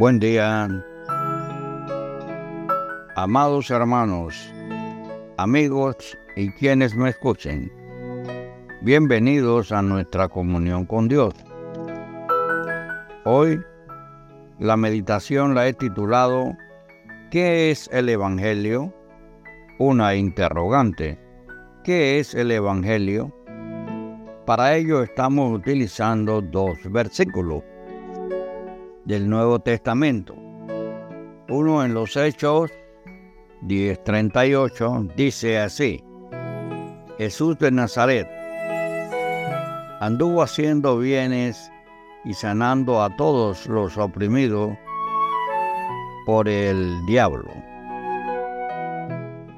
Buen día, amados hermanos, amigos y quienes me escuchen. Bienvenidos a nuestra comunión con Dios. Hoy la meditación la he titulado ¿Qué es el Evangelio? Una interrogante. ¿Qué es el Evangelio? Para ello estamos utilizando dos versículos del Nuevo Testamento. Uno en los Hechos 10:38 dice así, Jesús de Nazaret anduvo haciendo bienes y sanando a todos los oprimidos por el diablo.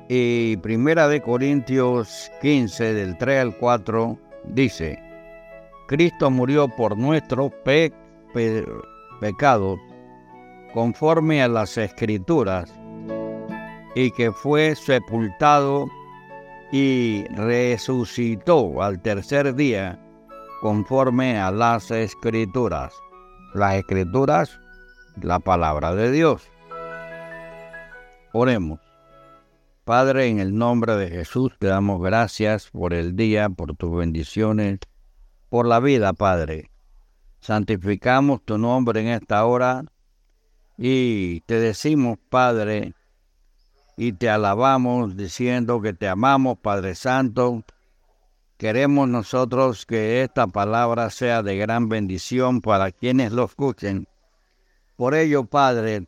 Y Primera de Corintios 15 del 3 al 4 dice, Cristo murió por nuestro pe pecados conforme a las escrituras y que fue sepultado y resucitó al tercer día conforme a las escrituras. Las escrituras, la palabra de Dios. Oremos. Padre, en el nombre de Jesús te damos gracias por el día, por tus bendiciones, por la vida, Padre. Santificamos tu nombre en esta hora y te decimos, Padre, y te alabamos diciendo que te amamos, Padre Santo. Queremos nosotros que esta palabra sea de gran bendición para quienes lo escuchen. Por ello, Padre,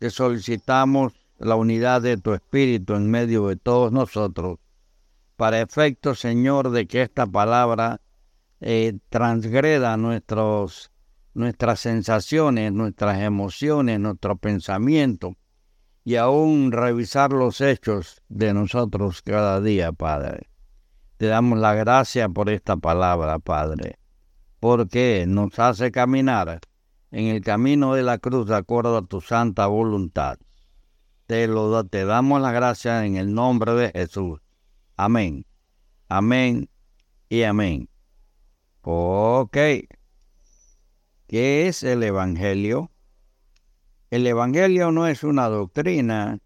te solicitamos la unidad de tu Espíritu en medio de todos nosotros, para efecto, Señor, de que esta palabra eh, transgreda nuestros, nuestras sensaciones, nuestras emociones, nuestro pensamiento y aún revisar los hechos de nosotros cada día, Padre. Te damos la gracia por esta palabra, Padre, porque nos hace caminar en el camino de la cruz de acuerdo a tu santa voluntad. Te lo te damos la gracia en el nombre de Jesús. Amén. Amén y amén. Ok. ¿Qué es el Evangelio? El Evangelio no es una doctrina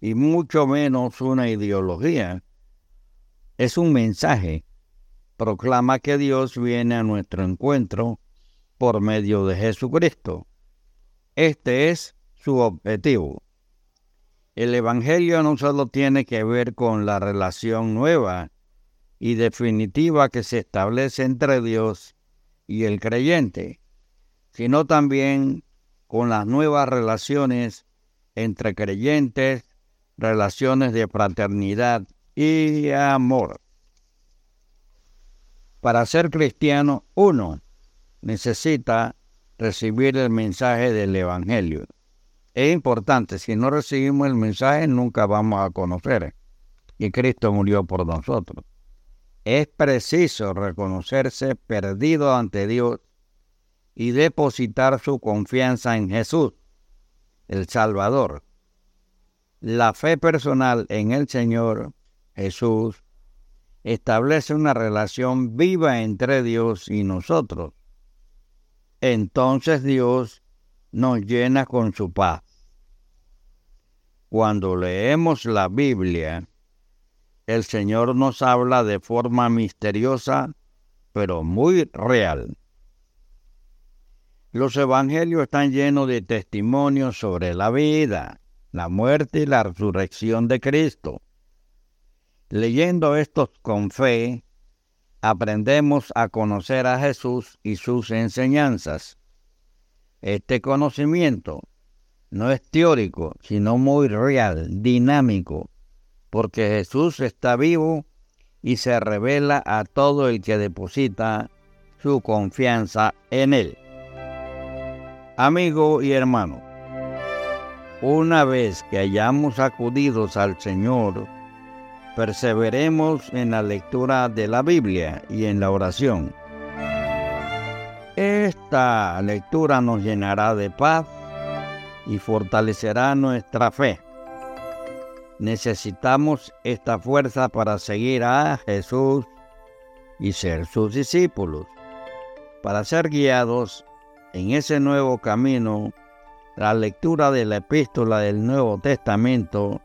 y mucho menos una ideología. Es un mensaje. Proclama que Dios viene a nuestro encuentro por medio de Jesucristo. Este es su objetivo. El Evangelio no solo tiene que ver con la relación nueva y definitiva que se establece entre Dios y el creyente, sino también con las nuevas relaciones entre creyentes, relaciones de fraternidad y amor. Para ser cristiano, uno necesita recibir el mensaje del Evangelio. Es importante, si no recibimos el mensaje nunca vamos a conocer que Cristo murió por nosotros. Es preciso reconocerse perdido ante Dios y depositar su confianza en Jesús, el Salvador. La fe personal en el Señor Jesús establece una relación viva entre Dios y nosotros. Entonces Dios nos llena con su paz. Cuando leemos la Biblia, el Señor nos habla de forma misteriosa, pero muy real. Los evangelios están llenos de testimonios sobre la vida, la muerte y la resurrección de Cristo. Leyendo estos con fe, aprendemos a conocer a Jesús y sus enseñanzas. Este conocimiento no es teórico, sino muy real, dinámico, porque Jesús está vivo y se revela a todo el que deposita su confianza en Él. Amigo y hermano, una vez que hayamos acudido al Señor, perseveremos en la lectura de la Biblia y en la oración. Esta lectura nos llenará de paz y fortalecerá nuestra fe necesitamos esta fuerza para seguir a Jesús y ser sus discípulos. Para ser guiados en ese nuevo camino, la lectura de la epístola del Nuevo Testamento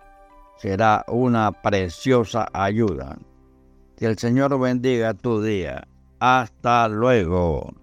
será una preciosa ayuda. Que el Señor bendiga tu día. Hasta luego.